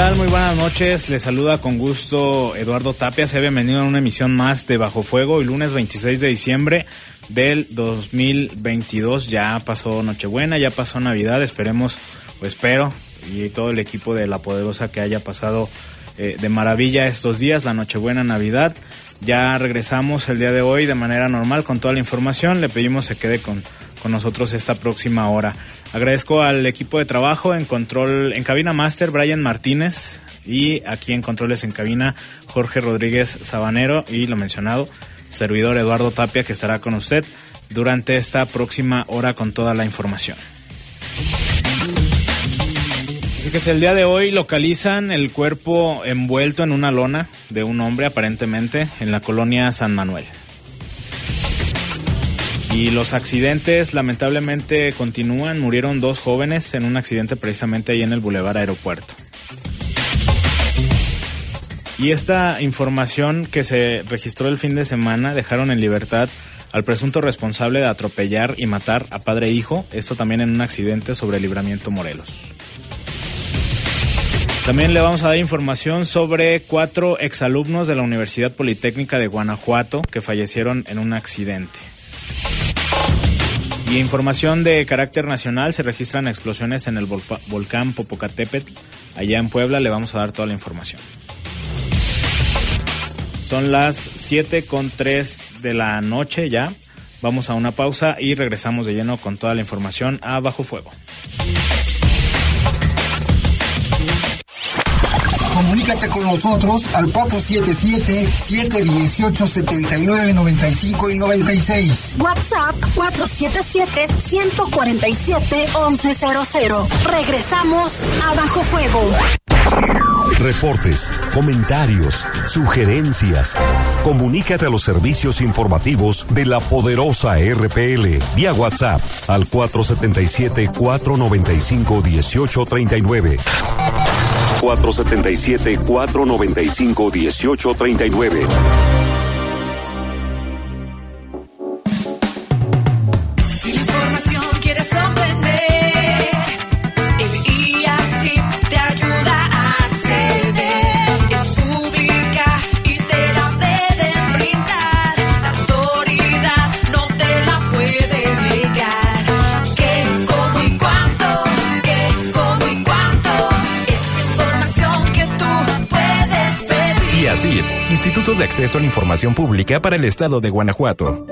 Muy buenas noches. Les saluda con gusto Eduardo Tapia. Se ha bienvenido a una emisión más de Bajo Fuego. El lunes 26 de diciembre del 2022 ya pasó Nochebuena, ya pasó Navidad. Esperemos, o espero, y todo el equipo de La Poderosa que haya pasado eh, de maravilla estos días, la Nochebuena, Navidad. Ya regresamos el día de hoy de manera normal con toda la información. Le pedimos se quede con, con nosotros esta próxima hora. Agradezco al equipo de trabajo en control, en cabina master, Brian Martínez, y aquí en controles en cabina, Jorge Rodríguez Sabanero, y lo mencionado, servidor Eduardo Tapia, que estará con usted durante esta próxima hora con toda la información. Fíjese, el día de hoy localizan el cuerpo envuelto en una lona de un hombre aparentemente en la colonia San Manuel. Y los accidentes lamentablemente continúan. Murieron dos jóvenes en un accidente precisamente ahí en el Boulevard Aeropuerto. Y esta información que se registró el fin de semana dejaron en libertad al presunto responsable de atropellar y matar a padre e hijo, esto también en un accidente sobre el libramiento Morelos. También le vamos a dar información sobre cuatro exalumnos de la Universidad Politécnica de Guanajuato que fallecieron en un accidente. Y información de carácter nacional, se registran explosiones en el volcán Popocatépetl, allá en Puebla, le vamos a dar toda la información. Son las 7 con 3 de la noche ya. Vamos a una pausa y regresamos de lleno con toda la información a Bajo Fuego. Comunícate con nosotros al 477-718-7995 y 96. WhatsApp 477-147-1100. Regresamos a Bajo Fuego. Reportes, comentarios, sugerencias. Comunícate a los servicios informativos de la poderosa RPL vía WhatsApp al 477-495-1839. 477-495-1839. Instituto de Acceso a la Información Pública para el Estado de Guanajuato.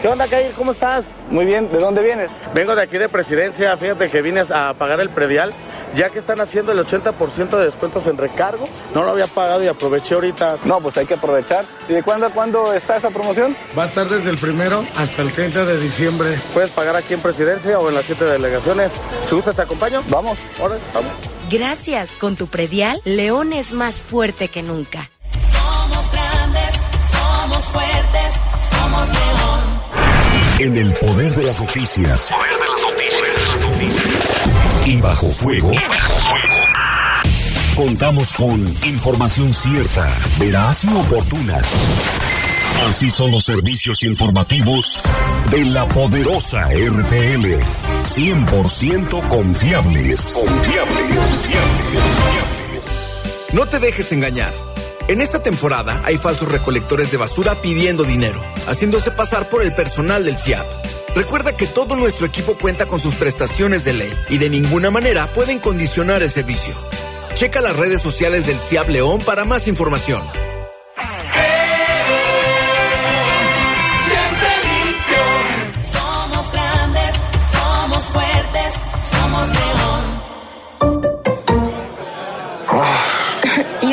¿Qué onda, Kair? ¿Cómo estás? Muy bien, ¿de dónde vienes? Vengo de aquí de presidencia, fíjate que vine a pagar el predial, ya que están haciendo el 80% de descuentos en recargos. No lo había pagado y aproveché ahorita. No, pues hay que aprovechar. ¿Y de cuándo a cuándo está esa promoción? Va a estar desde el primero hasta el 30 de diciembre. Puedes pagar aquí en presidencia o en las siete delegaciones. Si gustas, te acompaño. Vamos. Ahora, vamos. Gracias, con tu predial, León es más fuerte que nunca. Somos grandes, somos fuertes, somos león. En el poder de las noticias. Y bajo fuego. Contamos con información cierta, veraz y oportuna. Así son los servicios informativos de la poderosa RTL. 100% confiables. Confiables. No te dejes engañar. En esta temporada hay falsos recolectores de basura pidiendo dinero, haciéndose pasar por el personal del CIAP. Recuerda que todo nuestro equipo cuenta con sus prestaciones de ley y de ninguna manera pueden condicionar el servicio. Checa las redes sociales del CIAP León para más información.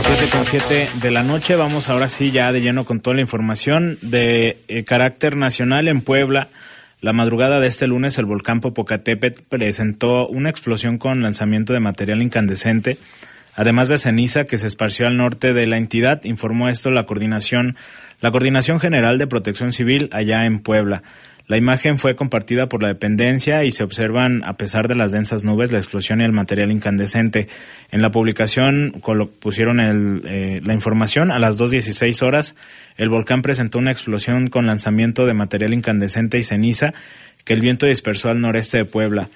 7 con 7 de la noche. Vamos ahora sí ya de lleno con toda la información de eh, carácter nacional en Puebla. La madrugada de este lunes el volcán Popocatépetl presentó una explosión con lanzamiento de material incandescente, además de ceniza que se esparció al norte de la entidad, informó esto la coordinación la Coordinación General de Protección Civil allá en Puebla. La imagen fue compartida por la dependencia y se observan, a pesar de las densas nubes, la explosión y el material incandescente. En la publicación pusieron el, eh, la información a las 2.16 horas. El volcán presentó una explosión con lanzamiento de material incandescente y ceniza que el viento dispersó al noreste de Puebla.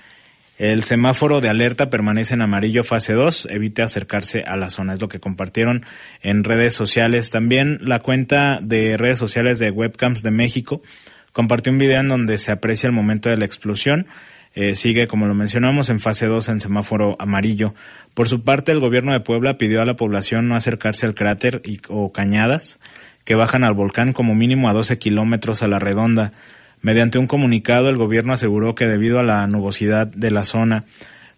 El semáforo de alerta permanece en amarillo fase 2, evite acercarse a la zona, es lo que compartieron en redes sociales. También la cuenta de redes sociales de Webcams de México compartió un video en donde se aprecia el momento de la explosión. Eh, sigue, como lo mencionamos, en fase 2 en semáforo amarillo. Por su parte, el gobierno de Puebla pidió a la población no acercarse al cráter y, o cañadas que bajan al volcán como mínimo a 12 kilómetros a la redonda. Mediante un comunicado, el gobierno aseguró que debido a la nubosidad de la zona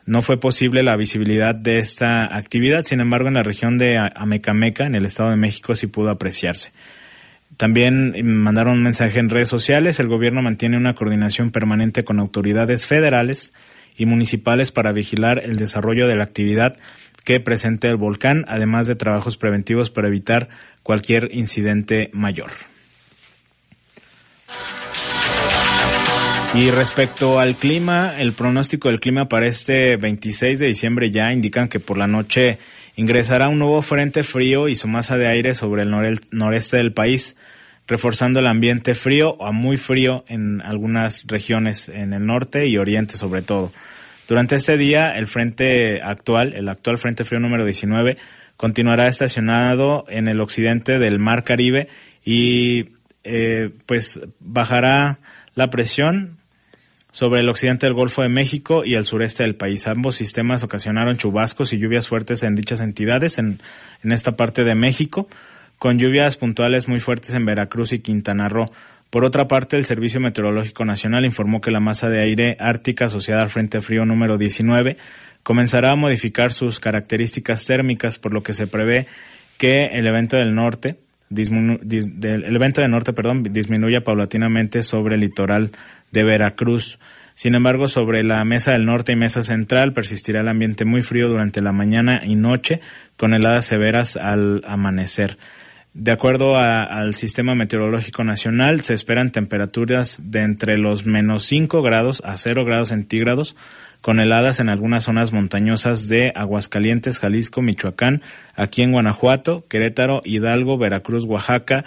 no fue posible la visibilidad de esta actividad. Sin embargo, en la región de Amecameca, en el Estado de México, sí pudo apreciarse. También eh, mandaron un mensaje en redes sociales. El gobierno mantiene una coordinación permanente con autoridades federales y municipales para vigilar el desarrollo de la actividad que presente el volcán, además de trabajos preventivos para evitar cualquier incidente mayor. Y respecto al clima, el pronóstico del clima para este 26 de diciembre ya indican que por la noche ingresará un nuevo frente frío y su masa de aire sobre el noreste del país, reforzando el ambiente frío a muy frío en algunas regiones en el norte y oriente sobre todo. Durante este día, el frente actual, el actual frente frío número 19, continuará estacionado en el occidente del Mar Caribe y eh, pues bajará la presión sobre el occidente del Golfo de México y el sureste del país. Ambos sistemas ocasionaron chubascos y lluvias fuertes en dichas entidades en, en esta parte de México, con lluvias puntuales muy fuertes en Veracruz y Quintana Roo. Por otra parte, el Servicio Meteorológico Nacional informó que la masa de aire ártica asociada al Frente Frío número 19 comenzará a modificar sus características térmicas, por lo que se prevé que el evento del norte, el evento del norte, perdón, disminuya paulatinamente sobre el litoral de Veracruz. Sin embargo, sobre la mesa del norte y mesa central persistirá el ambiente muy frío durante la mañana y noche, con heladas severas al amanecer. De acuerdo a- al Sistema Meteorológico Nacional, se esperan temperaturas de entre los menos 5 grados a 0 grados centígrados, con heladas en algunas zonas montañosas de Aguascalientes, Jalisco, Michoacán, aquí en Guanajuato, Querétaro, Hidalgo, Veracruz, Oaxaca,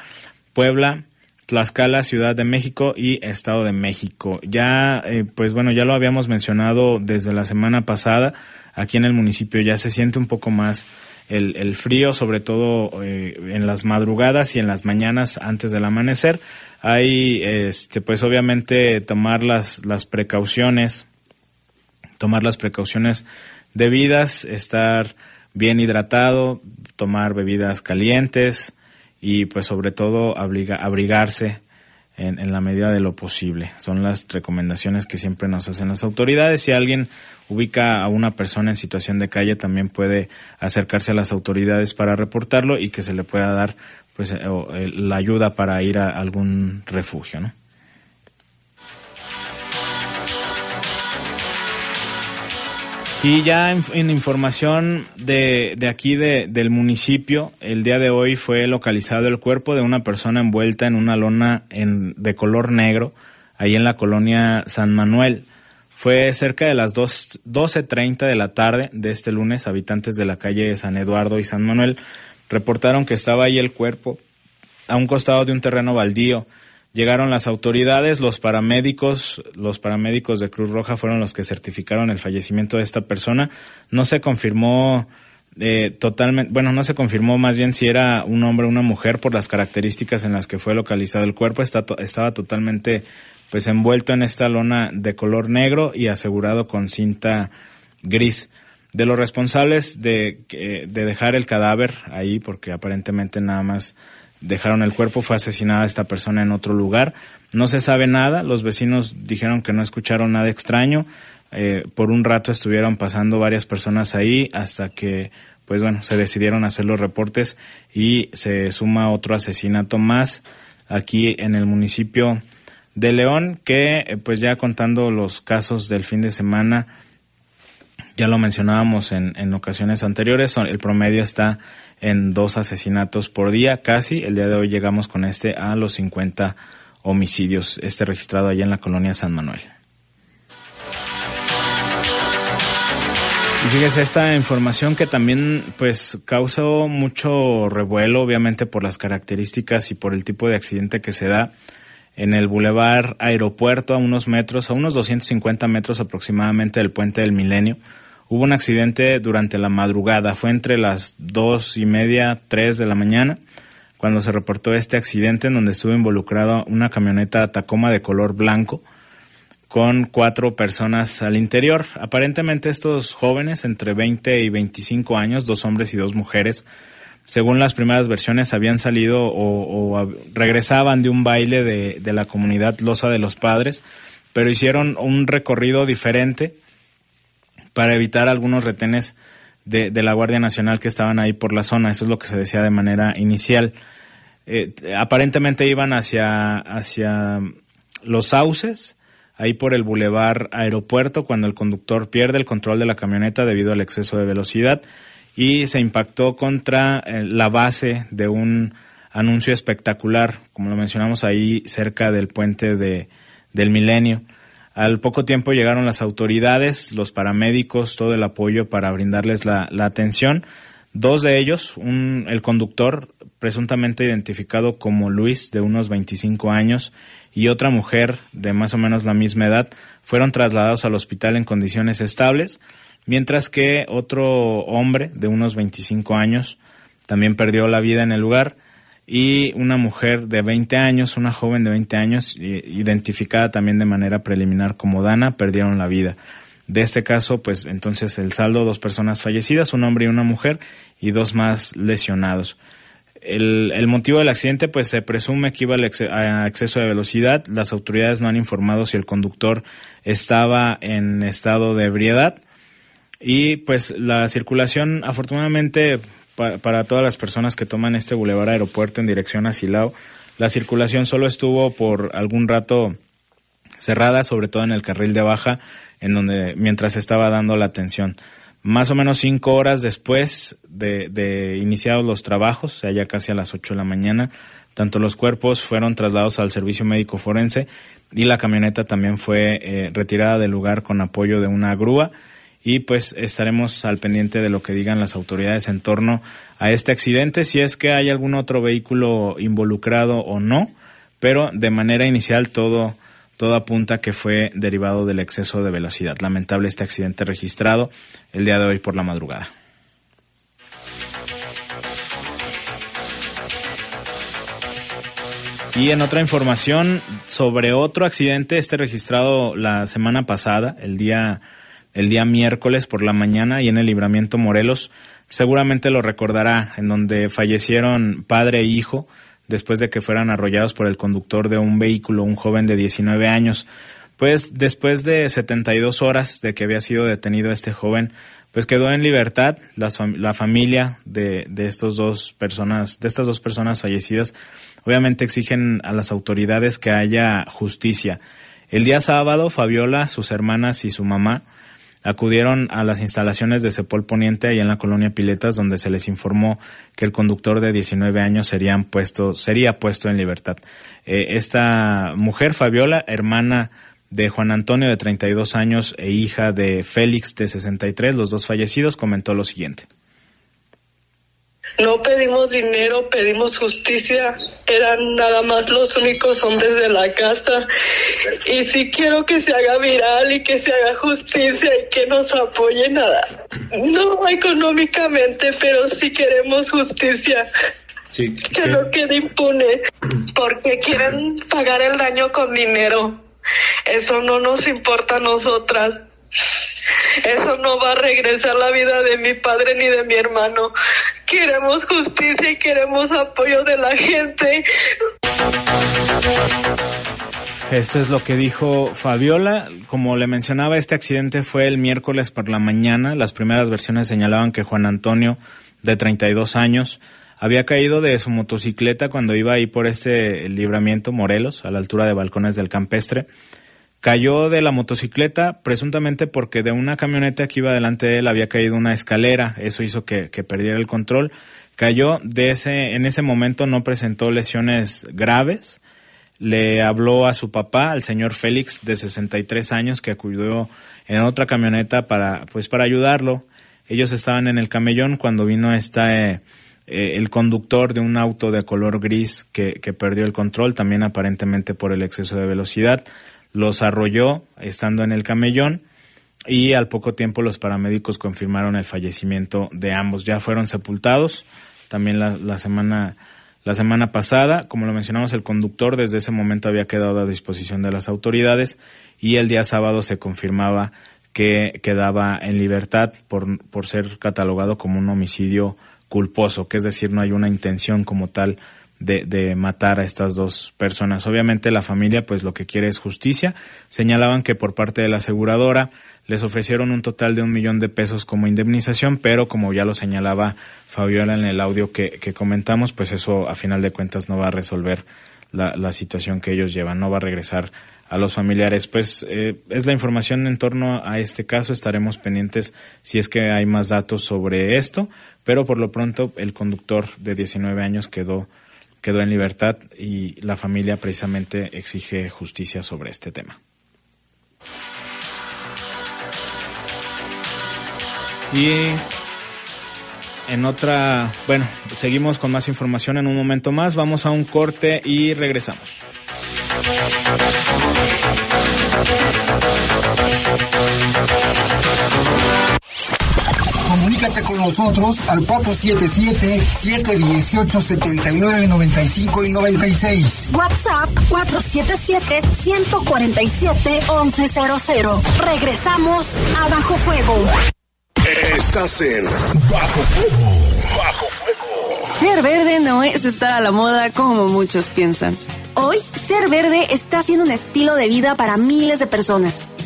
Puebla, Tlaxcala, Ciudad de México y Estado de México. Ya, eh, pues bueno, ya lo habíamos mencionado desde la semana pasada. Aquí en el municipio ya se siente un poco más el, el frío, sobre todo eh, en las madrugadas y en las mañanas antes del amanecer. Hay, este, pues obviamente tomar las, las precauciones tomar las precauciones debidas, estar bien hidratado, tomar bebidas calientes y pues sobre todo abriga, abrigarse en, en, la medida de lo posible. Son las recomendaciones que siempre nos hacen las autoridades. Si alguien ubica a una persona en situación de calle, también puede acercarse a las autoridades para reportarlo y que se le pueda dar pues eh, eh, la ayuda para ir a algún refugio, ¿no? Y ya en, información de, de aquí de, del municipio, el día de hoy fue localizado el cuerpo de una persona envuelta en una lona en, de color negro, ahí en la colonia San Manuel. Fue cerca de las 12.30 de la tarde de este lunes, habitantes de la calle San Eduardo y San Manuel reportaron que estaba ahí el cuerpo a un costado de un terreno baldío. Llegaron las autoridades, los paramédicos, los paramédicos de Cruz Roja fueron los que certificaron el fallecimiento de esta persona. No se confirmó eh, totalmente, bueno, no se confirmó más bien si era un hombre o una mujer por las características en las que fue localizado el cuerpo. Está, estaba totalmente pues envuelto en esta lona de color negro y asegurado con cinta gris. De los responsables de, de dejar el cadáver ahí, porque aparentemente nada más dejaron el cuerpo, fue asesinada esta persona en otro lugar. No se sabe nada, los vecinos dijeron que no escucharon nada extraño. Eh, por un rato estuvieron pasando varias personas ahí hasta que, pues bueno, se decidieron hacer los reportes y se suma otro asesinato más aquí en el municipio de León, que eh, pues ya contando los casos del fin de semana, ya lo mencionábamos en, en ocasiones anteriores, el promedio está en dos asesinatos por día, casi. El día de hoy llegamos con este a los 50 homicidios, este registrado allá en la colonia San Manuel. Y fíjese esta información que también pues causó mucho revuelo, obviamente por las características y por el tipo de accidente que se da en el Boulevard Aeropuerto a unos metros, a unos 250 metros aproximadamente del puente del Milenio hubo un accidente durante la madrugada, fue entre las dos y media, tres de la mañana, cuando se reportó este accidente en donde estuvo involucrada una camioneta Tacoma de color blanco con cuatro personas al interior. Aparentemente estos jóvenes, entre 20 y 25 años, dos hombres y dos mujeres, según las primeras versiones, habían salido o, regresaban de un baile de, de la comunidad Loza de los Padres, pero hicieron un recorrido diferente para evitar algunos retenes de, la Guardia Nacional que estaban ahí por la zona. Eso es lo que se decía de manera inicial. Eh, aparentemente iban hacia, hacia los sauces, ahí por el bulevar aeropuerto, cuando el conductor pierde el control de la camioneta debido al exceso de velocidad y se impactó contra eh, la base de un anuncio espectacular, como lo mencionamos ahí cerca del puente de, del milenio. Al poco tiempo llegaron las autoridades, los paramédicos, todo el apoyo para brindarles la, atención. Dos de ellos, un, el conductor, presuntamente identificado como Luis, de unos 25 años, y otra mujer de más o menos la misma edad, fueron trasladados al hospital en condiciones estables, mientras que otro hombre de unos 25 años también perdió la vida en el lugar y una mujer de 20 años, una joven de 20 años, identificada también de manera preliminar como Dana, perdieron la vida. De este caso, pues entonces el saldo, dos personas fallecidas, un hombre y una mujer, y dos más lesionados. El, el motivo del accidente, pues se presume que iba a exceso de velocidad. Las autoridades no han informado si el conductor estaba en estado de ebriedad. Y pues la circulación, afortunadamente, para, todas las personas que toman este bulevar aeropuerto en dirección a Silao. La circulación solo estuvo por algún rato cerrada, sobre todo en el carril de baja, en donde mientras estaba dando la atención. Más o menos cinco horas después de, iniciados los trabajos, o ya casi a las ocho de la mañana, tanto los cuerpos fueron trasladados al servicio médico forense y la camioneta también fue eh, retirada del lugar con apoyo de una grúa y pues estaremos al pendiente de lo que digan las autoridades en torno a este accidente, si es que hay algún otro vehículo involucrado o no, pero de manera inicial todo todo apunta que fue derivado del exceso de velocidad. Lamentable este accidente registrado el día de hoy por la madrugada. Y en otra información sobre otro accidente, este registrado la semana pasada, el día el día miércoles por la mañana y en el libramiento Morelos. Seguramente lo recordará, en donde fallecieron padre e hijo después de que fueran arrollados por el conductor de un vehículo, un joven de 19 años. Pues después de 72 horas de que había sido detenido este joven, pues quedó en libertad la familia de, de estos dos personas, de estas dos personas fallecidas. Obviamente exigen a las autoridades que haya justicia. El día sábado, Fabiola, sus hermanas y su mamá acudieron a las instalaciones de Cepol Poniente ahí en la colonia Piletas donde se les informó que el conductor de 19 años serían puesto, sería puesto en libertad. Eh, esta mujer, Fabiola, hermana de Juan Antonio de 32 años e hija de Félix de 63, los dos fallecidos, comentó lo siguiente. No pedimos dinero, pedimos justicia. Eran nada más los únicos hombres de la casa. Y sí quiero que se haga viral y que se haga justicia y que nos apoye nada. No económicamente, pero sí queremos justicia. Que no quede impune. Porque quieren pagar el daño con dinero. Eso no nos importa a nosotras. Eso no va a regresar la vida de mi padre ni de mi hermano. Queremos justicia y queremos apoyo de la gente. Esto es lo que dijo Fabiola. Como le mencionaba, este accidente fue el miércoles por la mañana. Las primeras versiones señalaban que Juan Antonio, de 32 años, había caído de su motocicleta cuando iba ahí por este libramiento Morelos, a la altura de Balcones del Campestre. Cayó de la motocicleta presuntamente porque de una camioneta que iba delante de él había caído una escalera. Eso hizo que, perdiera el control. Cayó de ese, en ese momento no presentó lesiones graves. Le habló a su papá, al señor Félix, de 63 años, que acudió en otra camioneta para, pues, para ayudarlo. Ellos estaban en el camellón cuando vino esta, eh, eh, el conductor de un auto de color gris que, que perdió el control, también aparentemente por el exceso de velocidad. Los arrolló estando en el camellón y al poco tiempo los paramédicos confirmaron el fallecimiento de ambos. Ya fueron sepultados también la, la semana la semana pasada, como lo mencionamos, el conductor desde ese momento había quedado a disposición de las autoridades y el día sábado se confirmaba que quedaba en libertad por, por ser catalogado como un homicidio culposo, que es decir, no hay una intención como tal de, de, matar a estas dos personas. Obviamente la familia pues lo que quiere es justicia. Señalaban que por parte de la aseguradora les ofrecieron un total de un millón de pesos como indemnización, pero como ya lo señalaba Fabiola en el audio que, que comentamos, pues eso a final de cuentas no va a resolver la, la, situación que ellos llevan, no va a regresar a los familiares. Pues eh, es la información en torno a este caso, estaremos pendientes si es que hay más datos sobre esto, pero por lo pronto el conductor de 19 años quedó quedó en libertad y la familia precisamente exige justicia sobre este tema. Y en otra, bueno, seguimos con más información en un momento más, vamos a un corte y regresamos. Comunícate con nosotros al 477-718-7995 y 96. WhatsApp 477-147-1100. Regresamos a Bajo Fuego. Estás en Bajo Fuego. Bajo Fuego. Ser verde no es estar a la moda como muchos piensan. Hoy, ser verde está siendo un estilo de vida para miles de personas.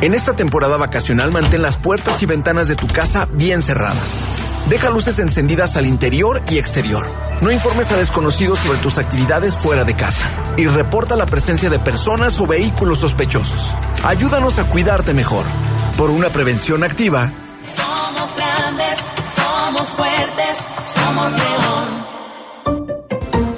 En esta temporada vacacional mantén las puertas y ventanas de tu casa bien cerradas. Deja luces encendidas al interior y exterior. No informes a desconocidos sobre tus actividades fuera de casa. Y reporta la presencia de personas o vehículos sospechosos. Ayúdanos a cuidarte mejor. Por una prevención activa. Somos grandes, somos fuertes, somos león.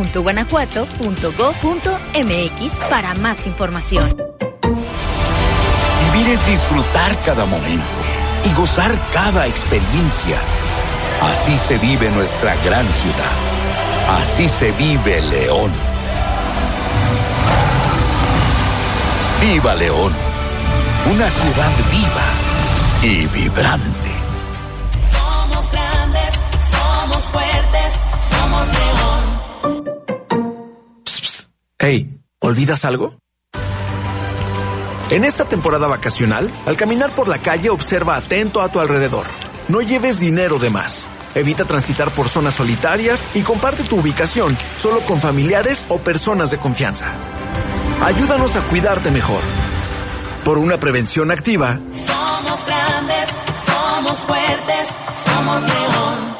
contigosí.guanajuato.go.mx para más información. Vivir es disfrutar cada momento y gozar cada experiencia. Así se vive nuestra gran ciudad. Así se vive León. Viva León, una ciudad viva y vibrante. Somos grandes, somos fuertes, somos león. Hey, ¿olvidas algo? En esta temporada vacacional, al caminar por la calle observa atento a tu alrededor. No lleves dinero de más. Evita transitar por zonas solitarias y comparte tu ubicación solo con familiares o personas de confianza. Ayúdanos a cuidarte mejor. Por una prevención activa, Somos grandes, somos fuertes, somos león.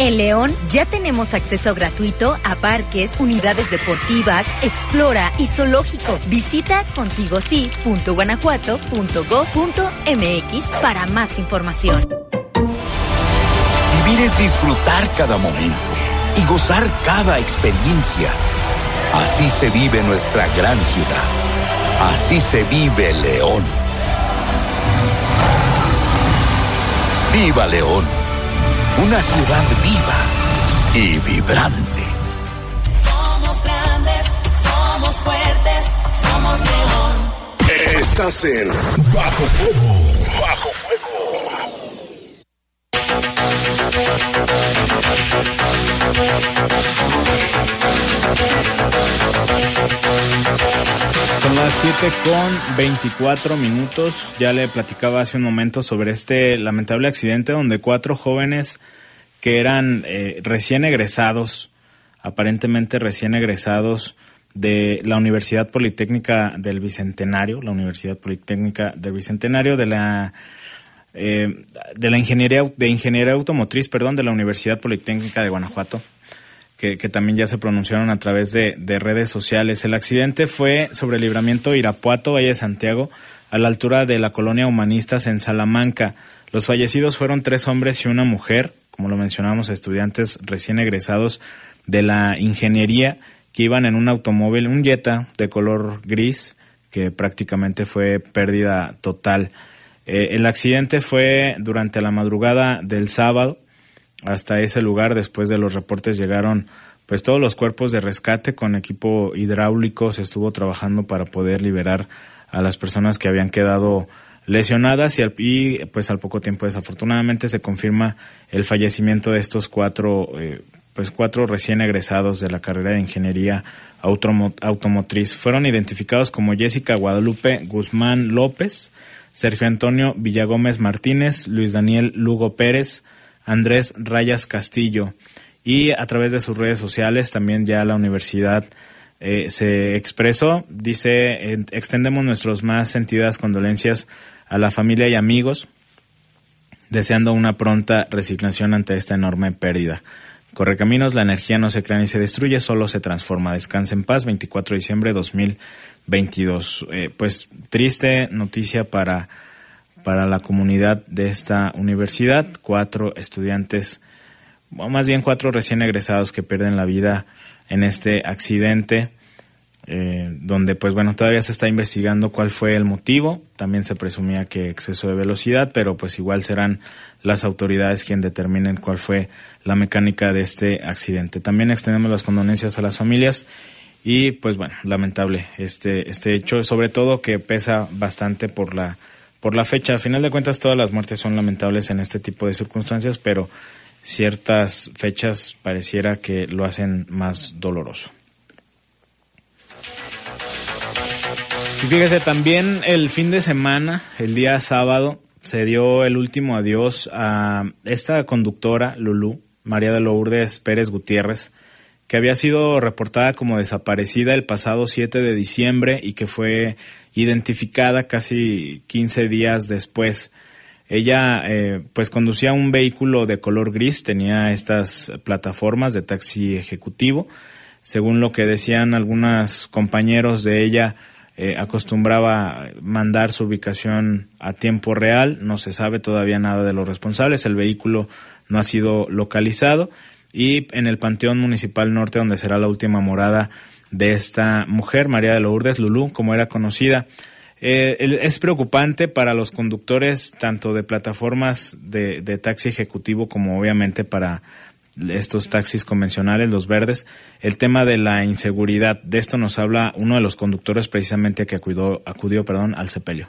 En León ya tenemos acceso gratuito a parques, unidades deportivas, Explora y zoológico. Visita contigosí.guanajuato.go.mx para más información. Vivir es disfrutar cada momento y gozar cada experiencia. Así se vive nuestra gran ciudad. Así se vive León. Viva León, una ciudad viva y vibrante. Somos grandes, somos fuertes, somos león. Estás en Bajo Fuego. Bajo Son las 7 con 24 minutos. Ya le platicaba hace un momento sobre este lamentable accidente donde cuatro jóvenes que eran eh, recién egresados, aparentemente recién egresados de la Universidad Politécnica del Bicentenario, la Universidad Politécnica del Bicentenario de la eh, de la ingeniería de ingeniería automotriz, perdón, de la Universidad Politécnica de Guanajuato que, también ya se pronunciaron a través de, de redes sociales. El accidente fue sobre el libramiento Irapuato, Valle de Santiago, a la altura de la colonia Humanistas en Salamanca. Los fallecidos fueron tres hombres y una mujer, como lo mencionamos, estudiantes recién egresados de la ingeniería que iban en un automóvil, un Jetta de color gris, que prácticamente fue pérdida total. Eh, el accidente fue durante la madrugada del sábado, hasta ese lugar después de los reportes llegaron pues todos los cuerpos de rescate con equipo hidráulico. Se estuvo trabajando para poder liberar a las personas que habían quedado lesionadas y, al, y pues al poco tiempo desafortunadamente se confirma el fallecimiento de estos cuatro eh, pues cuatro recién egresados de la carrera de ingeniería automo automotriz. Fueron identificados como Jessica Guadalupe Guzmán López Sergio Antonio Villagómez Martínez Luis Daniel Lugo Pérez Andrés Rayas Castillo. Y a través de sus redes sociales también ya la universidad eh, se expresó. Dice, "En- extendemos nuestras más sentidas condolencias a la familia y amigos, deseando una pronta resignación ante esta enorme pérdida. Correcaminos, la energía no se crea ni se destruye, solo se transforma. Descansa en paz, 24 de diciembre de 2022. Eh, pues triste noticia para, para la comunidad de esta universidad. Cuatro estudiantes, o más bien cuatro recién egresados que pierden la vida en este accidente. Eh, donde pues bueno todavía se está investigando cuál fue el motivo. También se presumía que exceso de velocidad pero pues igual serán las autoridades quien determinen cuál fue la mecánica de este accidente. También extendemos las condolencias a las familias y pues bueno lamentable este este hecho sobre todo que pesa bastante por la por la fecha. A final de cuentas todas las muertes son lamentables en este tipo de circunstancias pero ciertas fechas pareciera que lo hacen más doloroso Y fíjese, también el fin de semana, el día sábado, se dio el último adiós a esta conductora, Lulú, María de Lourdes Pérez Gutiérrez, que había sido reportada como desaparecida el pasado 7 de diciembre y que fue identificada casi 15 días después. Ella eh, pues conducía un vehículo de color gris, tenía estas plataformas de taxi ejecutivo. Según lo que decían algunos compañeros de ella, eh, acostumbraba mandar su ubicación a tiempo real, no se sabe todavía nada de los responsables, el vehículo no ha sido localizado y en el Panteón Municipal Norte, donde será la última morada de esta mujer, María de Lourdes Lulú, como era conocida. Eh, es preocupante para los conductores tanto de plataformas de, de taxi ejecutivo como obviamente para estos taxis convencionales, los verdes, el tema de la inseguridad. De esto nos habla uno de los conductores precisamente que acudió, acudió al sepelio.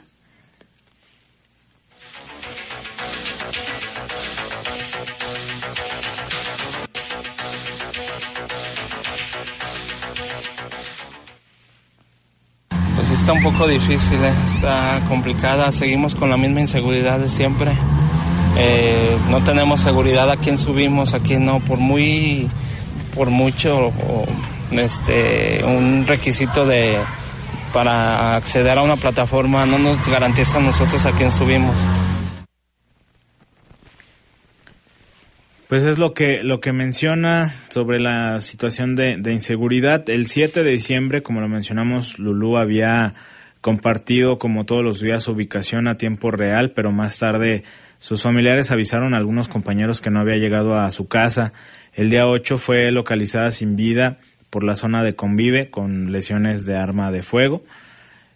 Pues está un poco difícil, ¿eh? está complicada, seguimos con la misma inseguridad de siempre. Eh, no tenemos seguridad a quién subimos, a quién no, por muy, por mucho, este, un requisito de para acceder a una plataforma no nos garantiza a nosotros a quién subimos. Pues es lo que, lo que menciona sobre la situación de, de inseguridad. El 7 de diciembre, como lo mencionamos, Lulú había compartido como todos los días su ubicación a tiempo real, pero más tarde sus familiares avisaron a algunos compañeros que no había llegado a su casa. El día 8 fue localizada sin vida por la zona de Convive con lesiones de arma de fuego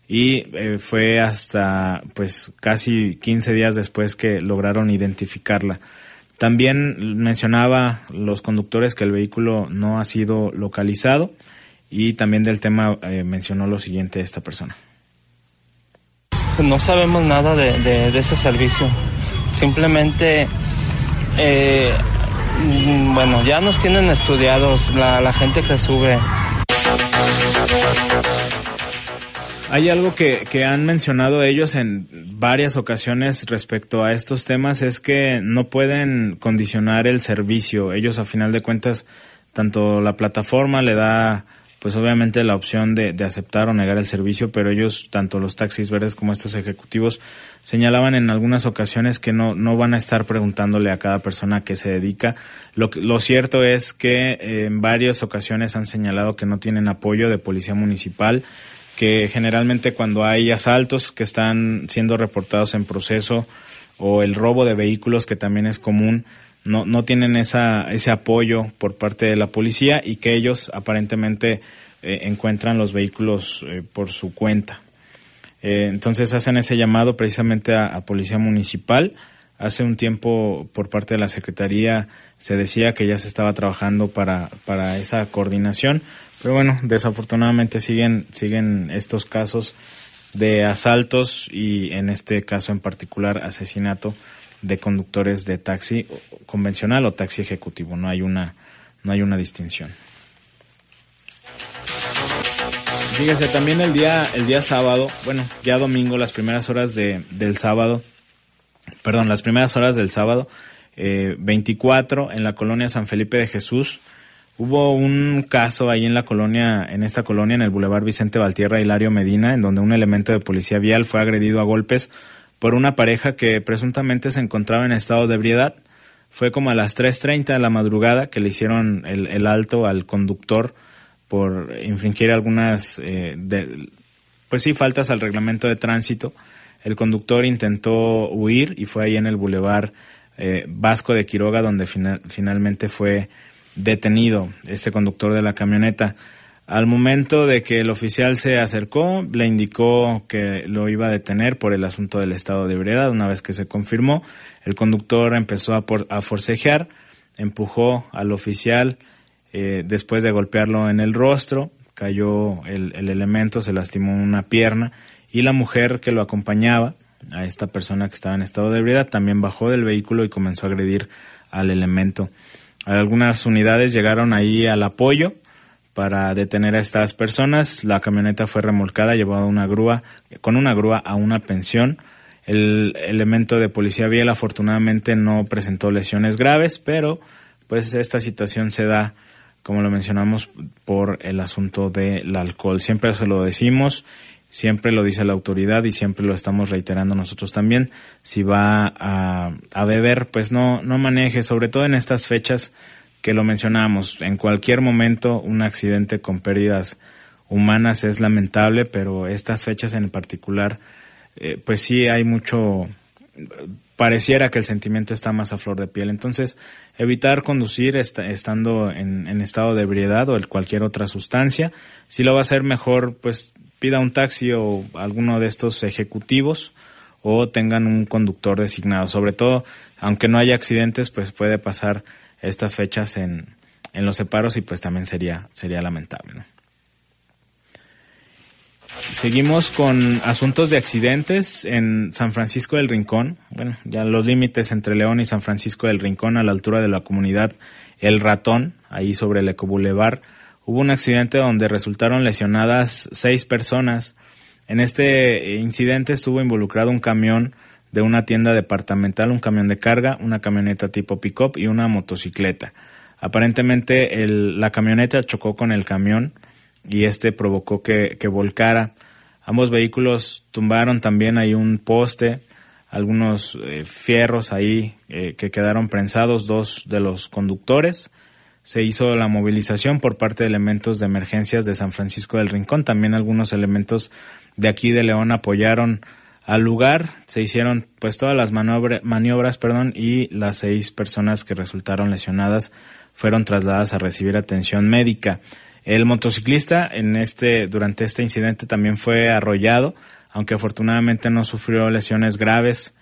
y eh, fue hasta pues casi 15 días después que lograron identificarla. También mencionaba los conductores que el vehículo no ha sido localizado y también del tema eh, mencionó lo siguiente esta persona. No sabemos nada de, ese servicio. Simplemente, eh, mm, bueno, ya nos tienen estudiados la, la gente que sube. Hay algo que, que han mencionado ellos en varias ocasiones respecto a estos temas, es que no pueden condicionar el servicio. Ellos a final de cuentas, tanto la plataforma le da pues obviamente la opción de, de aceptar o negar el servicio, pero ellos, tanto los taxis verdes como estos ejecutivos, señalaban en algunas ocasiones que no, no van a estar preguntándole a cada persona a qué se dedica. Lo, que- lo cierto es que eh, en varias ocasiones han señalado que no tienen apoyo de policía municipal, que generalmente cuando hay asaltos que están siendo reportados en proceso o el robo de vehículos que también es común, no, no tienen esa, ese apoyo por parte de la policía y que ellos aparentemente eh, encuentran los vehículos eh, por su cuenta. Eh, entonces hacen ese llamado precisamente a, a Policía Municipal. Hace un tiempo por parte de la Secretaría se decía que ya se estaba trabajando para, para esa coordinación, pero bueno, desafortunadamente siguen, siguen estos casos de asaltos y en este caso en particular asesinato de conductores de taxi convencional o taxi ejecutivo. No hay una, no hay una distinción. Fíjese, también el día, el día sábado, bueno, ya domingo, las primeras horas de, del sábado, perdón, las primeras horas del sábado, eh, 24 en la colonia San Felipe de Jesús, Hubo un caso ahí en la colonia, en esta colonia, en el Boulevard Vicente Valtierra Hilario Medina, en donde un elemento de policía vial fue agredido a golpes por una pareja que presuntamente se encontraba en estado de ebriedad. Fue como a las 3.30 de la madrugada que le hicieron el, el alto al conductor por infringir algunas, eh, de- pues sí, faltas al reglamento de tránsito. El conductor intentó huir y fue ahí en el bulevar eh, Vasco de Quiroga donde final- finalmente fue detenido este conductor de la camioneta. Al momento de que el oficial se acercó, le indicó que lo iba a detener por el asunto del estado de ebriedad. Una vez que se confirmó, el conductor empezó a, por- a forcejear, empujó al oficial eh, después de golpearlo en el rostro, cayó el, el elemento, se lastimó una pierna y la mujer que lo acompañaba, a esta persona que estaba en estado de ebriedad, también bajó del vehículo y comenzó a agredir al elemento. Algunas unidades llegaron ahí al apoyo para detener a estas personas. La camioneta fue remolcada, llevada una grúa, con una grúa a una pensión. El elemento de policía vial afortunadamente no presentó lesiones graves, pero pues esta situación se da, como lo mencionamos, por el asunto del alcohol. Siempre se lo decimos, siempre lo dice la autoridad y siempre lo estamos reiterando nosotros también. Si va a, a beber, pues no, no maneje, sobre todo en estas fechas que lo mencionamos. En cualquier momento un accidente con pérdidas humanas es lamentable, pero estas fechas en particular, eh, pues sí hay mucho, pareciera que el sentimiento está más a flor de piel. Entonces, evitar conducir esta- estando en, en estado de ebriedad o en cualquier otra sustancia. Si lo va a hacer mejor, pues pida un taxi o alguno de estos ejecutivos o tengan un conductor designado. Sobre todo, aunque no haya accidentes, pues puede pasar estas fechas en, en los separos y pues también sería, sería lamentable. Seguimos con asuntos de accidentes en San Francisco del Rincón. Bueno, ya los límites entre León y San Francisco del Rincón a la altura de la comunidad El Ratón, ahí sobre el Ecobulevar, hubo un accidente donde resultaron lesionadas seis personas. En este incidente estuvo involucrado un camión de una tienda departamental, un camión de carga, una camioneta tipo pick-up y una motocicleta. Aparentemente el- la camioneta chocó con el camión y este provocó que, que volcara. Ambos vehículos tumbaron también ahí un poste, algunos eh, fierros ahí eh, que quedaron prensados, dos de los conductores. Se hizo la movilización por parte de elementos de emergencias de San Francisco del Rincón. También algunos elementos de aquí de León apoyaron al lugar. Se hicieron pues todas las maniobra- maniobras perdón, y las seis personas que resultaron lesionadas fueron trasladadas a recibir atención médica. El motociclista en este, durante este incidente también fue arrollado, aunque afortunadamente no sufrió lesiones graves.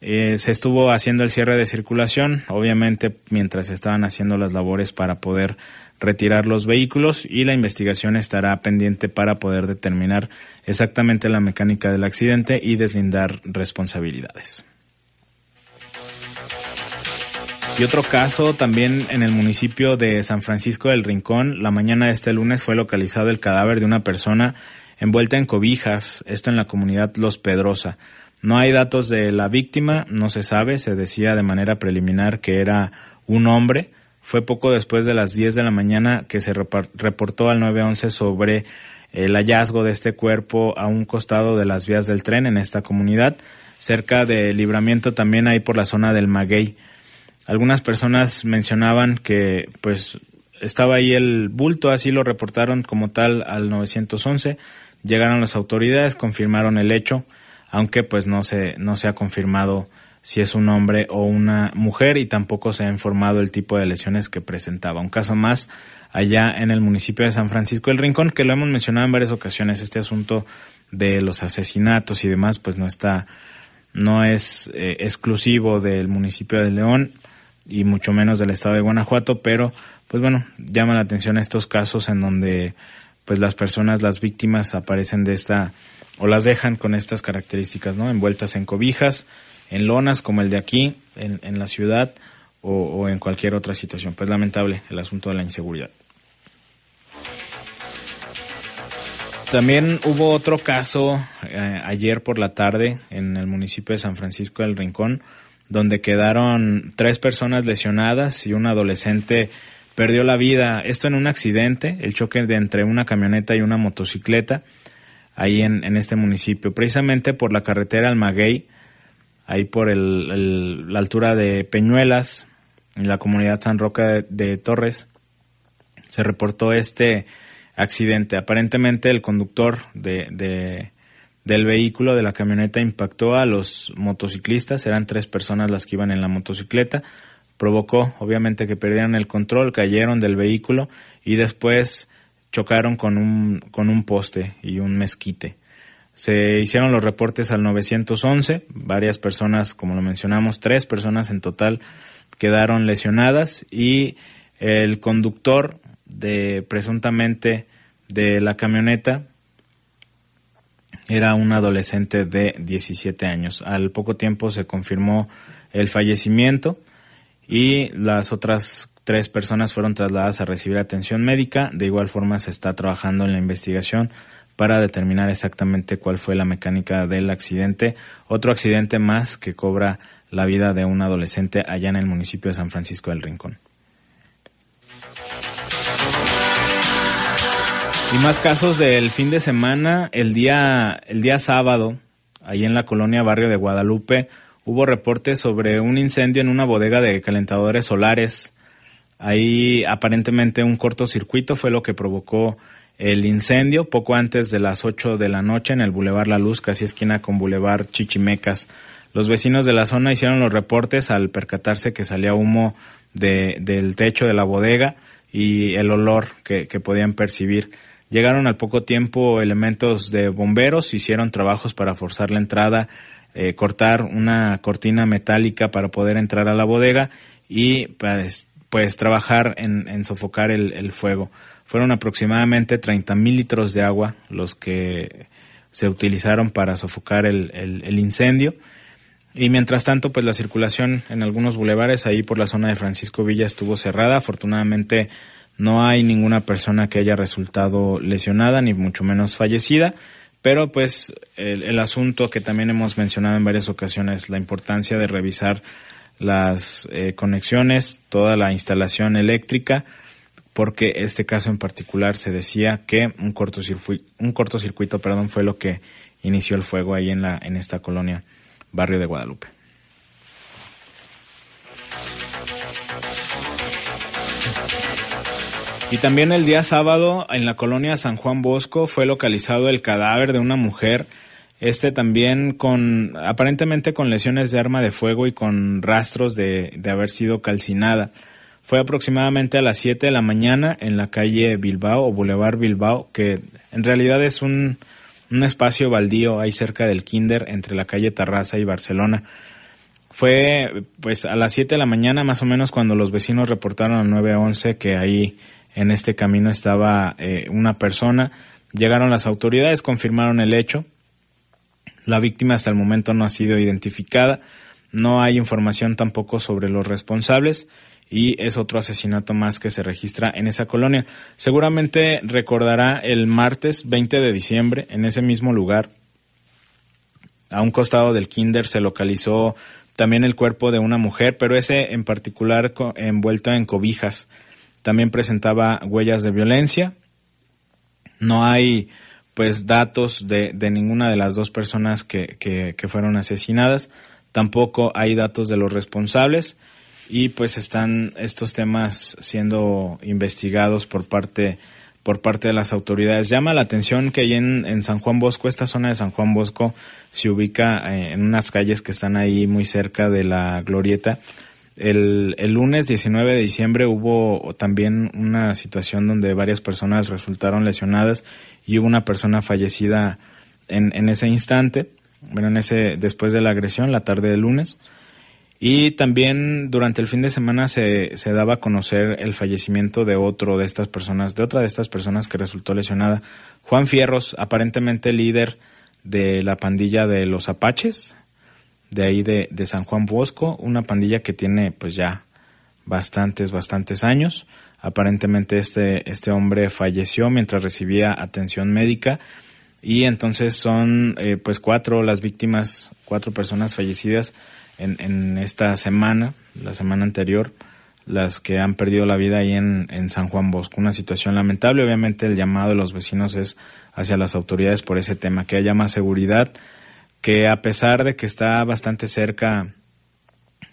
Eh, se estuvo haciendo el cierre de circulación, obviamente mientras estaban haciendo las labores para poder retirar los vehículos y la investigación estará pendiente para poder determinar exactamente la mecánica del accidente y deslindar responsabilidades. Y otro caso también en el municipio de San Francisco del Rincón, la mañana de este lunes fue localizado el cadáver de una persona envuelta en cobijas, esto en la comunidad Los Pedrosa. No hay datos de la víctima, no se sabe, se decía de manera preliminar que era un hombre. Fue poco después de las 10 de la mañana que se reportó al 911 sobre el hallazgo de este cuerpo a un costado de las vías del tren en esta comunidad, cerca de Libramiento también ahí por la zona del Maguey. Algunas personas mencionaban que pues estaba ahí el bulto, así lo reportaron como tal al 911. Llegaron las autoridades, confirmaron el hecho, aunque pues no se no se ha confirmado si es un hombre o una mujer y tampoco se ha informado el tipo de lesiones que presentaba. Un caso más allá en el municipio de San Francisco del Rincón, que lo hemos mencionado en varias ocasiones, este asunto de los asesinatos y demás, pues no está, no es eh, exclusivo del municipio de León y mucho menos del estado de Guanajuato, pero pues bueno, llama la atención estos casos en donde pues las personas, las víctimas aparecen de esta o las dejan con estas características, ¿no? Envueltas en cobijas, en lonas como el de aquí, en, en la ciudad o, en cualquier otra situación. Pues lamentable el asunto de la inseguridad. También hubo otro caso eh, ayer por la tarde en el municipio de San Francisco del Rincón, donde quedaron tres personas lesionadas y un adolescente perdió la vida. Esto en un accidente, el choque de entre una camioneta y una motocicleta, ahí en, en este municipio, precisamente por la carretera Almaguey, ahí por el, la altura de Peñuelas, en la comunidad San Roque de, de Torres, se reportó este accidente. Aparentemente el conductor de, de- del vehículo, de la camioneta, impactó a los motociclistas, eran tres personas las que iban en la motocicleta, provocó obviamente que perdieran el control, cayeron del vehículo y después chocaron con un, con un poste y un mezquite. Se hicieron los reportes al 911, varias personas, como lo mencionamos, tres personas en total quedaron lesionadas y el conductor de presuntamente de la camioneta era un adolescente de 17 años. Al poco tiempo se confirmó el fallecimiento y las otras tres personas fueron trasladadas a recibir atención médica. De igual forma se está trabajando en la investigación para determinar exactamente cuál fue la mecánica del accidente. Otro accidente más que cobra la vida de un adolescente allá en el municipio de San Francisco del Rincón. Y más casos del fin de semana, el día, el día sábado, ahí en la colonia Barrio de Guadalupe, hubo reportes sobre un incendio en una bodega de calentadores solares. Ahí aparentemente un cortocircuito fue lo que provocó el incendio poco antes de las 8 de la noche en el Boulevard La Luz, casi esquina con Boulevard Chichimecas. Los vecinos de la zona hicieron los reportes al percatarse que salía humo de, del techo de la bodega y el olor que, que podían percibir. Llegaron al poco tiempo elementos de bomberos, hicieron trabajos para forzar la entrada, eh, cortar una cortina metálica para poder entrar a la bodega y pues, pues trabajar en, sofocar el, el fuego. Fueron aproximadamente 30 mil litros de agua los que se utilizaron para sofocar el, el, incendio. Y mientras tanto, pues la circulación en algunos bulevares ahí por la zona de Francisco Villa estuvo cerrada. Afortunadamente no hay ninguna persona que haya resultado lesionada, ni mucho menos fallecida. Pero pues el asunto que también hemos mencionado en varias ocasiones, la importancia de revisar las eh, conexiones, toda la instalación eléctrica, porque este caso en particular se decía que un cortocircuito, un cortocircuito perdón, fue lo que inició el fuego ahí en, la, en esta colonia, barrio de Guadalupe. Y también el día sábado en la colonia San Juan Bosco fue localizado el cadáver de una mujer, este también con aparentemente con lesiones de arma de fuego y con rastros de, de haber sido calcinada. Fue aproximadamente a las 7 de la mañana en la calle Bilbao o Boulevard Bilbao, que en realidad es un, un espacio baldío ahí cerca del Kinder entre la calle Tarraza y Barcelona. Fue pues a las 7 de la mañana más o menos cuando los vecinos reportaron al 911 que ahí en este camino estaba eh, una persona. Llegaron las autoridades, confirmaron el hecho. La víctima hasta el momento no ha sido identificada. No hay información tampoco sobre los responsables y es otro asesinato más que se registra en esa colonia. Seguramente recordará el martes 20 de diciembre en ese mismo lugar. A un costado del kinder se localizó también el cuerpo de una mujer, pero ese en particular envuelto en cobijas. También presentaba huellas de violencia. No hay pues datos de, de ninguna de las dos personas que, que, fueron asesinadas. Tampoco hay datos de los responsables y pues están estos temas siendo investigados por parte por parte de las autoridades. Llama la atención que ahí en, en San Juan Bosco, esta zona de San Juan Bosco, se ubica eh, en unas calles que están ahí muy cerca de la glorieta. El, el lunes 19 de diciembre hubo también una situación donde varias personas resultaron lesionadas y hubo una persona fallecida en, ese instante, bueno, en ese, después de la agresión, la tarde del lunes. Y también durante el fin de semana se, se daba a conocer el fallecimiento de otro de estas personas, de otra de estas personas que resultó lesionada, Juan Fierros, aparentemente líder de la pandilla de los Apaches, de ahí de, de San Juan Bosco, una pandilla que tiene pues ya bastantes, bastantes años. Aparentemente este, este hombre falleció mientras recibía atención médica y entonces son eh, pues cuatro las víctimas, cuatro personas fallecidas en, en esta semana, la semana anterior, las que han perdido la vida ahí en, en San Juan Bosco. Una situación lamentable. Obviamente el llamado de los vecinos es hacia las autoridades por ese tema, que haya más seguridad, que a pesar de que está bastante cerca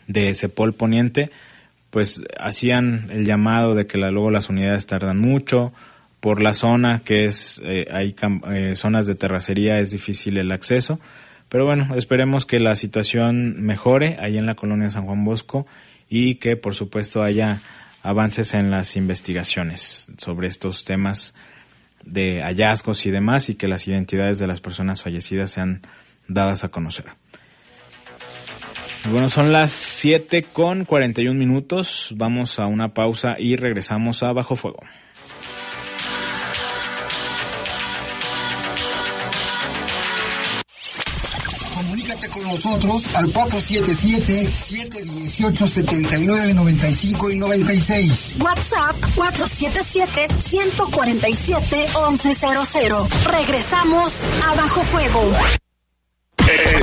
de Cepol Poniente, pues hacían el llamado de que luego las unidades tardan mucho, por la zona que es, eh, hay eh, zonas de terracería, es difícil el acceso, pero bueno, esperemos que la situación mejore ahí en la colonia San Juan Bosco y que por supuesto haya avances en las investigaciones sobre estos temas de hallazgos y demás y que las identidades de las personas fallecidas sean dadas a conocer. Bueno, son las 7 con 41 minutos. Vamos a una pausa y regresamos a Bajo Fuego. Comunícate con nosotros al 477-718-7995 y 96. WhatsApp 477-147-1100. Regresamos a Bajo Fuego.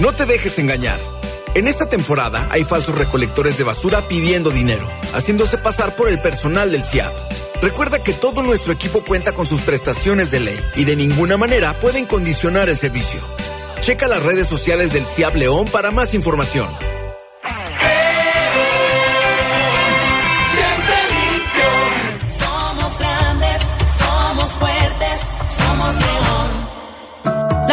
No te dejes engañar. En esta temporada hay falsos recolectores de basura pidiendo dinero, haciéndose pasar por el personal del CIAP. Recuerda que todo nuestro equipo cuenta con sus prestaciones de ley y de ninguna manera pueden condicionar el servicio. Checa las redes sociales del CIAP León para más información.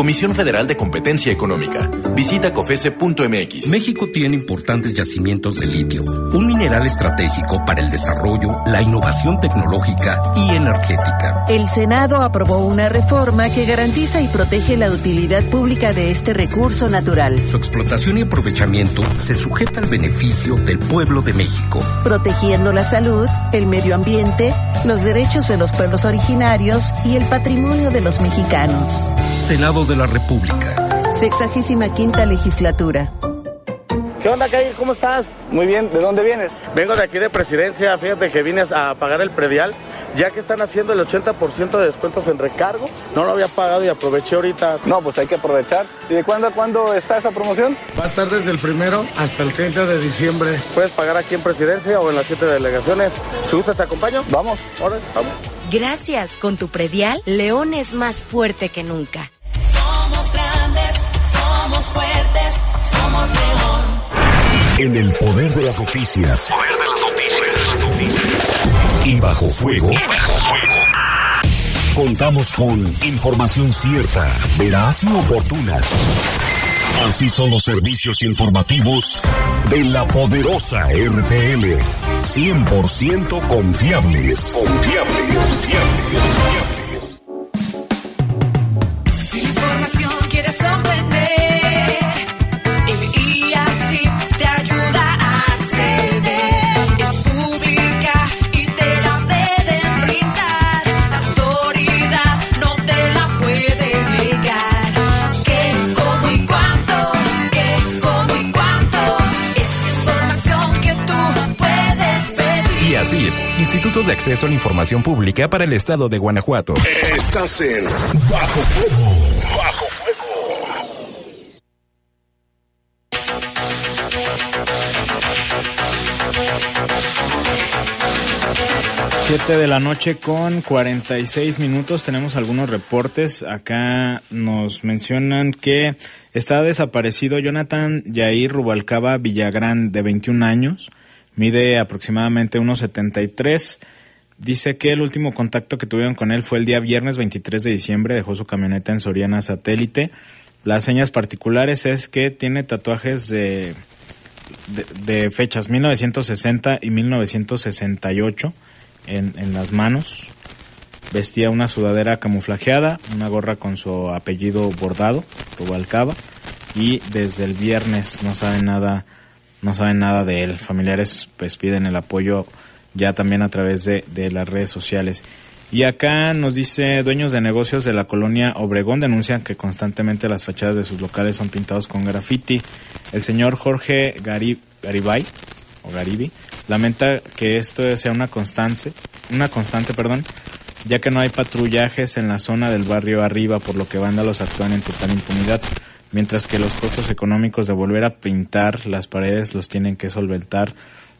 Comisión Federal de Competencia Económica. Visita cofese.mx. México tiene importantes yacimientos de litio, mineral estratégico para el desarrollo, la innovación tecnológica y energética. El Senado aprobó una reforma que garantiza y protege la utilidad pública de este recurso natural, Su explotación y aprovechamiento se sujeta al beneficio del pueblo de México. protegiendo la salud, el medio ambiente, los derechos de los pueblos originarios y el patrimonio de los mexicanos. Senado de la República. Sexagésima quinta legislatura. ¿Qué onda, Calle? ¿Cómo estás? Muy bien, ¿de dónde vienes? Vengo de aquí de presidencia, fíjate que vine a pagar el predial, ya que están haciendo el 80% de descuentos en recargos. No lo había pagado y aproveché ahorita. No, pues hay que aprovechar. ¿Y de cuándo a cuándo está esa promoción? Va a estar desde el primero hasta el 30 de diciembre. Puedes pagar aquí en presidencia o en las siete delegaciones. Si gustas, te acompaño. Vamos. Ahora, vamos. Gracias, con tu predial, León es más fuerte que nunca. Somos grandes, somos fuertes, somos león. En el poder de las noticias. Y bajo fuego. Contamos con información cierta, veraz y oportuna. Así son los servicios informativos de la poderosa RTL. 100% confiables. Confiables. De Acceso a la Información Pública para el Estado de Guanajuato. Estás en Bajo Fuego. Bajo Fuego. Siete de la noche con 46 minutos. Tenemos algunos reportes. Acá nos mencionan que está desaparecido Jonathan Yair Rubalcaba Villagrán, de 21 años Mide aproximadamente 1,73. Dice que el último contacto que tuvieron con él fue el día viernes 23 de diciembre. Dejó su camioneta en Soriana Satélite. Las señas particulares es que tiene tatuajes de, de, de fechas 1960 y 1968 en, en las manos. Vestía una sudadera camuflajeada, una gorra con su apellido bordado, Rubalcaba, y desde el viernes no saben nada, no saben nada de él. Familiares pues piden el apoyo ya también a través de, de las redes sociales. Y acá nos dice, dueños de negocios de la colonia Obregón denuncian que constantemente las fachadas de sus locales son pintados con graffiti. El señor Jorge Garib, Garibay, o Garibi, lamenta que esto sea una constante, una constante, perdón, ya que no hay patrullajes en la zona del barrio arriba, por lo que vándalos actúan en total impunidad, mientras que los costos económicos de volver a pintar las paredes los tienen que solventar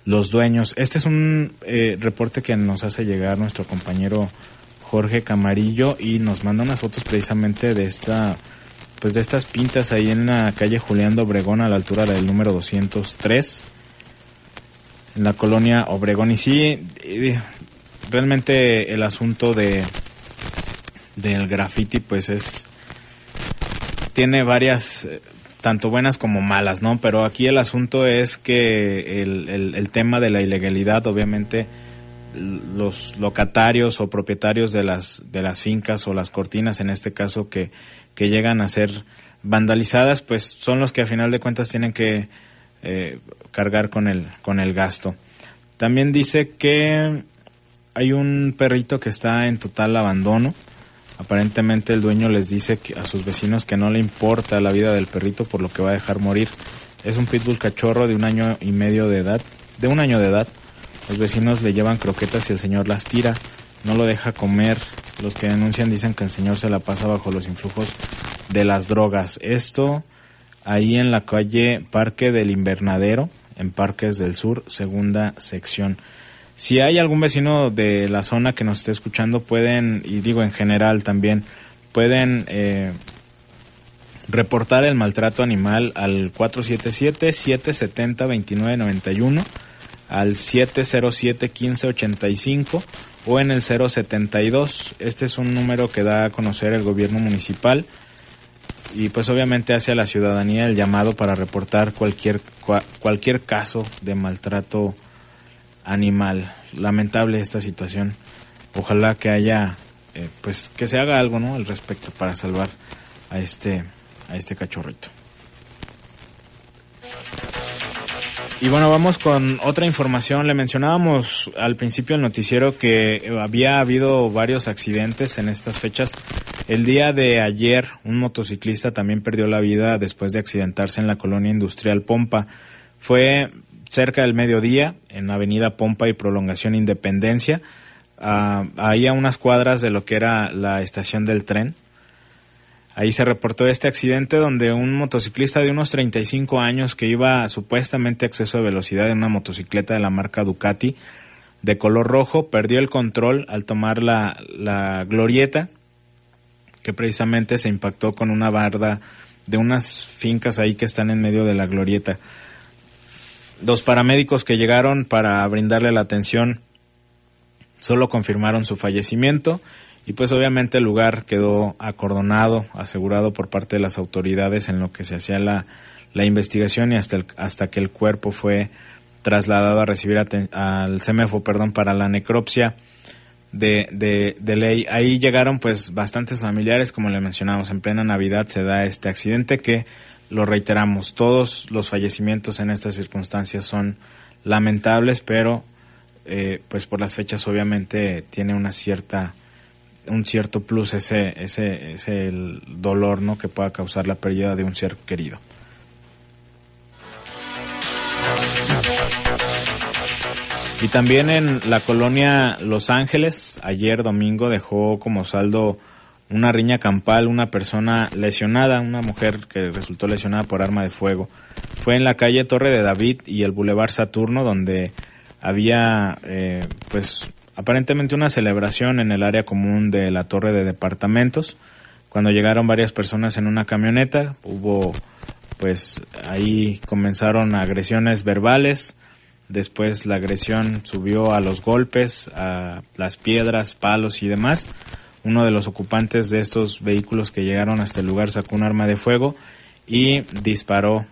los dueños. Este es un eh, reporte que nos hace llegar nuestro compañero Jorge Camarillo y nos manda unas fotos precisamente de esta pues de estas pintas ahí en la calle Julián de Obregón a la altura del número 203 en la colonia Obregón y sí eh, realmente el asunto de del graffiti pues es tiene varias eh, tanto buenas como malas, ¿no? Pero aquí el asunto es que el, el, tema de la ilegalidad, obviamente, los locatarios o propietarios de las, de las fincas o las cortinas, en este caso, que, que llegan a ser vandalizadas, pues son los que a final de cuentas tienen que eh, cargar con el, con el gasto. También dice que hay un perrito que está en total abandono Aparentemente el dueño les dice a sus vecinos que no le importa la vida del perrito por lo que va a dejar morir. Es un pitbull cachorro de un año y medio de edad, de un año de edad. Los vecinos le llevan croquetas y el señor las tira, no lo deja comer. Los que denuncian dicen que el señor se la pasa bajo los influjos de las drogas. Esto ahí en la calle Parque del Invernadero, en Parques del Sur, segunda sección. Si hay algún vecino de la zona que nos esté escuchando, pueden, y digo en general también, pueden eh, reportar el maltrato animal al 477-770-2991, al 707-1585 o en el 072. Este es un número que da a conocer el gobierno municipal y pues obviamente hace a la ciudadanía el llamado para reportar cualquier, cualquier caso de maltrato animal. Lamentable esta situación. Ojalá que haya, eh, pues, que se haga algo, ¿no? Al respecto para salvar a este, a este cachorrito. Y bueno, vamos con otra información. Le mencionábamos al principio del noticiero que había habido varios accidentes en estas fechas. El día de ayer, un motociclista también perdió la vida después de accidentarse en la colonia industrial Pompa. Fue cerca del mediodía, en Avenida Pompa y Prolongación Independencia, uh, ahí a unas cuadras de lo que era la estación del tren. Ahí se reportó este accidente donde un motociclista de unos 35 años que iba supuestamente a exceso de velocidad en una motocicleta de la marca Ducati de color rojo perdió el control al tomar la, la glorieta que precisamente se impactó con una barda de unas fincas ahí que están en medio de la glorieta. Los paramédicos que llegaron para brindarle la atención solo confirmaron su fallecimiento y pues obviamente el lugar quedó acordonado, asegurado por parte de las autoridades en lo que se hacía la, la investigación y hasta, el, hasta que el cuerpo fue trasladado a recibir al CEMEFO perdón, para la necropsia de, de, de, ley. Ahí llegaron pues bastantes familiares, como le mencionamos, en plena Navidad se da este accidente que lo reiteramos, todos los fallecimientos en estas circunstancias son lamentables, pero eh, pues por las fechas obviamente tiene una cierta un cierto plus ese ese ese el dolor no que pueda causar la pérdida de un ser querido. Y también en la colonia Los Ángeles, ayer domingo dejó como saldo una riña campal, una persona lesionada, una mujer que resultó lesionada por arma de fuego. Fue en la calle Torre de David y el Boulevard Saturno donde había eh, pues aparentemente una celebración en el área común de la torre de departamentos. Cuando llegaron varias personas en una camioneta, hubo pues ahí comenzaron agresiones verbales, después la agresión subió a los golpes, a las piedras, palos y demás. Uno de los ocupantes de estos vehículos que llegaron hasta el lugar sacó un arma de fuego y disparó.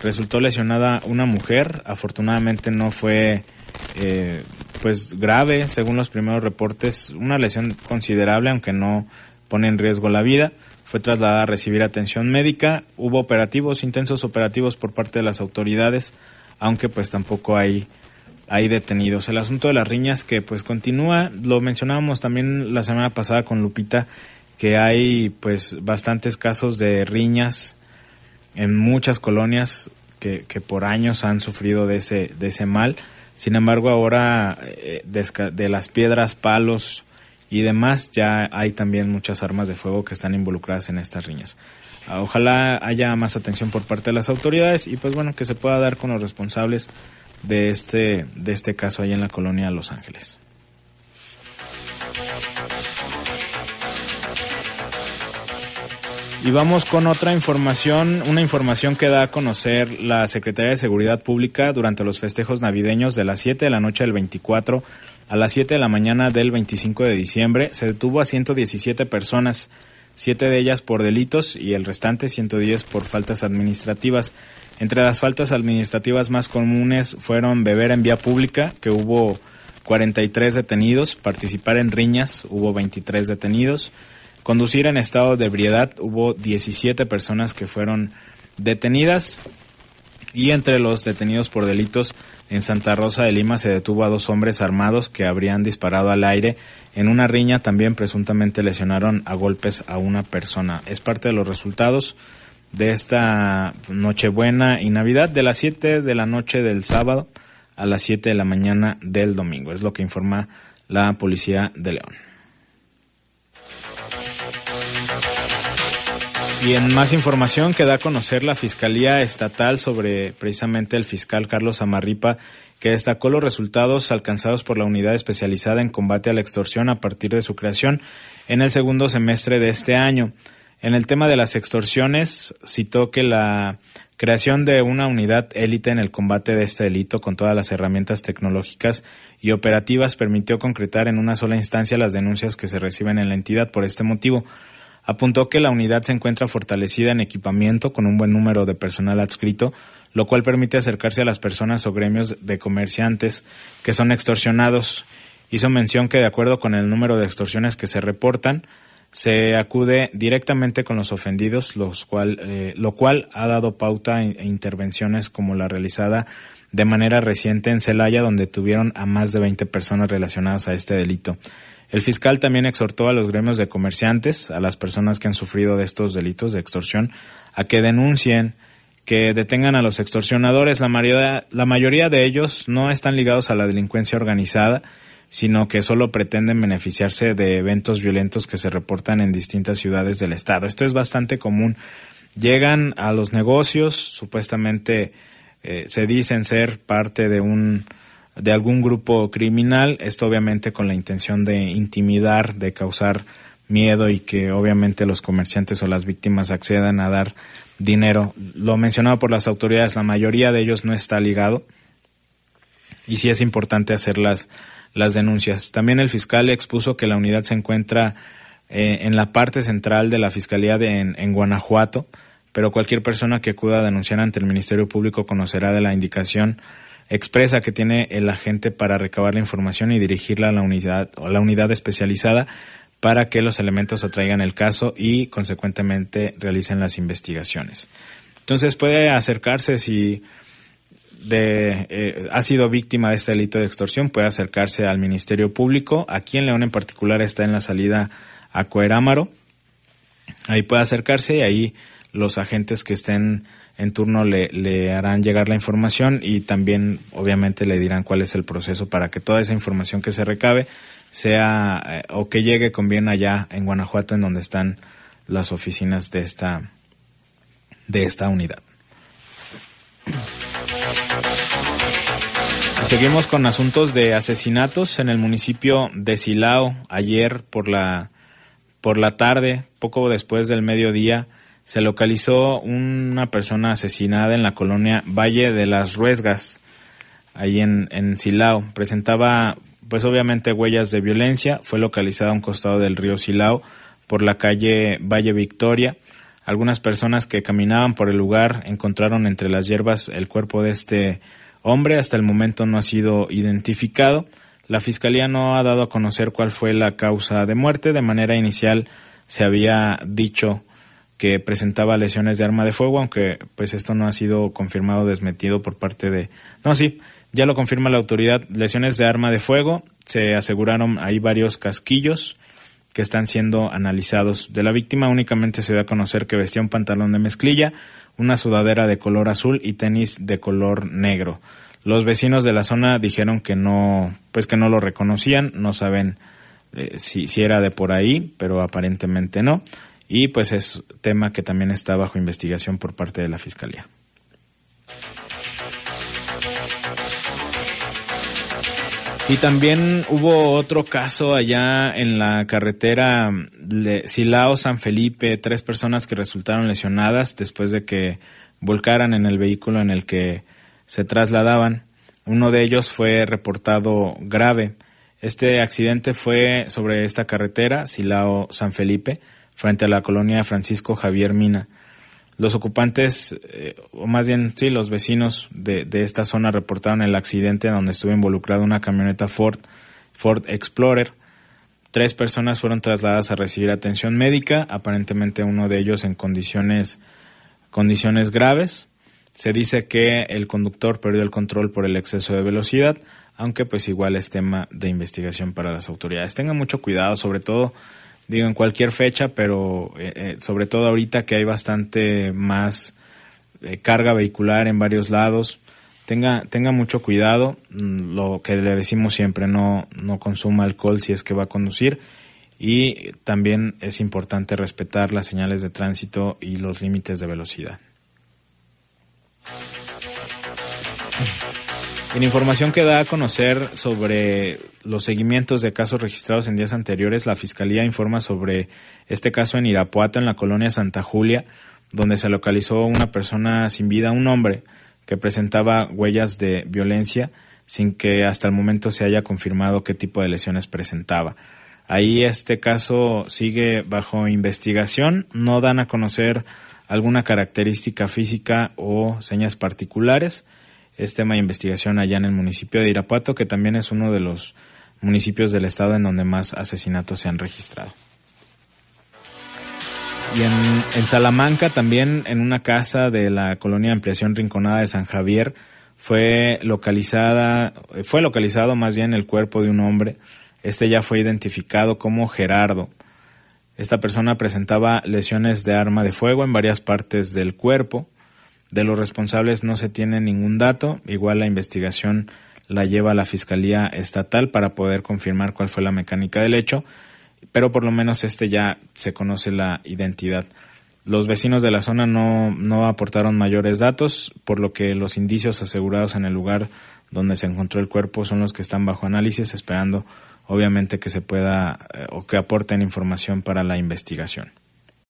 Resultó lesionada una mujer, afortunadamente no fue eh, pues grave, según los primeros reportes, una lesión considerable, aunque no pone en riesgo la vida. Fue trasladada a recibir atención médica. Hubo operativos, intensos operativos por parte de las autoridades, aunque pues tampoco hay hay detenidos. El asunto de las riñas que pues continúa, lo mencionábamos también la semana pasada con Lupita, que hay pues bastantes casos de riñas en muchas colonias que, que por años han sufrido de ese, de ese mal. Sin embargo, ahora eh, de, de las piedras, palos y demás, ya hay también muchas armas de fuego que están involucradas en estas riñas. Ah, Ojalá haya más atención por parte de las autoridades y pues bueno, que se pueda dar con los responsables de este, de este caso ahí en la colonia Los Ángeles. Y vamos con otra información, una información que da a conocer la Secretaría de Seguridad Pública durante los festejos navideños de las 7 de la noche del 24 a las 7 de la mañana del 25 de diciembre. Se detuvo a 117 personas, 7 de ellas por delitos y el restante 110 por faltas administrativas. Entre las faltas administrativas más comunes fueron beber en vía pública, que hubo 43 detenidos, participar en riñas, hubo 23 detenidos, conducir en estado de ebriedad, hubo 17 personas que fueron detenidas y entre los detenidos por delitos en Santa Rosa de Lima se detuvo a dos hombres armados que habrían disparado al aire. En una riña también presuntamente lesionaron a golpes a una persona. Es parte de los resultados de esta Nochebuena y Navidad de las 7 de la noche del sábado a las 7 de la mañana del domingo. Es lo que informa la Policía de León. Y en más información que da a conocer la Fiscalía Estatal sobre precisamente el fiscal Carlos Amarripa, que destacó los resultados alcanzados por la unidad especializada en combate a la extorsión a partir de su creación en el segundo semestre de este año. En el tema de las extorsiones, citó que la creación de una unidad élite en el combate de este delito con todas las herramientas tecnológicas y operativas permitió concretar en una sola instancia las denuncias que se reciben en la entidad por este motivo. Apuntó que la unidad se encuentra fortalecida en equipamiento con un buen número de personal adscrito, lo cual permite acercarse a las personas o gremios de comerciantes que son extorsionados. Hizo mención que de acuerdo con el número de extorsiones que se reportan, se acude directamente con los ofendidos, los cual, eh, lo cual ha dado pauta a intervenciones como la realizada de manera reciente en Celaya, donde tuvieron a más de 20 personas relacionadas a este delito. El fiscal también exhortó a los gremios de comerciantes, a las personas que han sufrido de estos delitos de extorsión, a que denuncien, que detengan a los extorsionadores. La mayoría, la mayoría de ellos no están ligados a la delincuencia organizada, sino que solo pretenden beneficiarse de eventos violentos que se reportan en distintas ciudades del estado. Esto es bastante común. Llegan a los negocios, supuestamente eh, se dicen ser parte de un de algún grupo criminal, esto obviamente con la intención de intimidar, de causar miedo y que obviamente los comerciantes o las víctimas accedan a dar dinero. Lo mencionado por las autoridades, la mayoría de ellos no está ligado y sí es importante hacer las, denuncias. También el fiscal expuso que la unidad se encuentra eh, en la parte central de la Fiscalía de, en, en Guanajuato, pero cualquier persona que acuda a denunciar ante el Ministerio Público conocerá de la indicación expresa que tiene el agente para recabar la información y dirigirla a la unidad o la unidad especializada para que los elementos atraigan el caso y consecuentemente realicen las investigaciones. Entonces puede acercarse si de, eh, ha sido víctima de este delito de extorsión, puede acercarse al Ministerio Público. Aquí en León en particular está en la salida a Coerámaro. Ahí puede acercarse y ahí los agentes que estén en turno le, harán llegar la información y también obviamente le dirán cuál es el proceso para que toda esa información que se recabe sea eh, o que llegue con bien allá en Guanajuato en donde están las oficinas de esta de esta unidad. Seguimos con asuntos de asesinatos en el municipio de Silao. Ayer por la por la tarde, poco después del mediodía, se localizó una persona asesinada en la colonia Valle de las Ruesgas, ahí en, en Silao. Presentaba, pues obviamente, huellas de violencia. Fue localizada a un costado del río Silao por la calle Valle Victoria. Algunas personas que caminaban por el lugar encontraron entre las hierbas el cuerpo de este hombre. Hasta el momento no ha sido identificado. La Fiscalía no ha dado a conocer cuál fue la causa de muerte. De manera inicial se había dicho que presentaba lesiones de arma de fuego, aunque pues esto no ha sido confirmado o desmentido por parte de... No, sí, ya lo confirma la autoridad. Lesiones de arma de fuego. Se aseguraron ahí varios casquillos que están siendo analizados. De la víctima únicamente se dio a conocer que vestía un pantalón de mezclilla, una sudadera de color azul y tenis de color negro. Los vecinos de la zona dijeron que no, pues que no lo reconocían, no saben eh, si, si era de por ahí, pero aparentemente no. Y pues es tema que también está bajo investigación por parte de la Fiscalía. Y también hubo otro caso allá en la carretera Silao-San Felipe, tres personas que resultaron lesionadas después de que volcaran en el vehículo en el que se trasladaban. Uno de ellos fue reportado grave. Este accidente fue sobre esta carretera, Silao San Felipe, frente a la colonia Francisco Javier Mina. Los ocupantes, eh, o más bien, sí, los vecinos de, de, esta zona reportaron el accidente donde estuvo involucrada una camioneta Ford, Ford Explorer. Tres personas fueron trasladadas a recibir atención médica, aparentemente uno de ellos en condiciones, condiciones graves. Se dice que el conductor perdió el control por el exceso de velocidad, aunque pues igual es tema de investigación para las autoridades. Tengan mucho cuidado, sobre todo, digo, en cualquier fecha, pero eh, eh, sobre todo ahorita que hay bastante más eh, carga vehicular en varios lados. Tenga, tenga mucho cuidado, mm, lo que le decimos siempre, no, no consuma alcohol si es que va a conducir y también es importante respetar las señales de tránsito y los límites de velocidad. En información que da a conocer sobre los seguimientos de casos registrados en días anteriores, la Fiscalía informa sobre este caso en Irapuato, en la colonia Santa Julia, donde se localizó una persona sin vida, un hombre que presentaba huellas de violencia sin que hasta el momento se haya confirmado qué tipo de lesiones presentaba. Ahí este caso sigue bajo investigación, no dan a conocer alguna característica física o señas particulares es tema de investigación allá en el municipio de Irapuato, que también es uno de los municipios del estado en donde más asesinatos se han registrado. Y en, en Salamanca también, en una casa de la colonia de ampliación Rinconada de San Javier, fue localizada, fue localizado más bien el cuerpo de un hombre. Este ya fue identificado como Gerardo. Esta persona presentaba lesiones de arma de fuego en varias partes del cuerpo. De los responsables no se tiene ningún dato, igual la investigación la lleva la Fiscalía Estatal para poder confirmar cuál fue la mecánica del hecho, pero por lo menos este ya se conoce la identidad. Los vecinos de la zona no, no aportaron mayores datos, por lo que los indicios asegurados en el lugar donde se encontró el cuerpo son los que están bajo análisis, esperando obviamente que se pueda eh, o que aporten información para la investigación.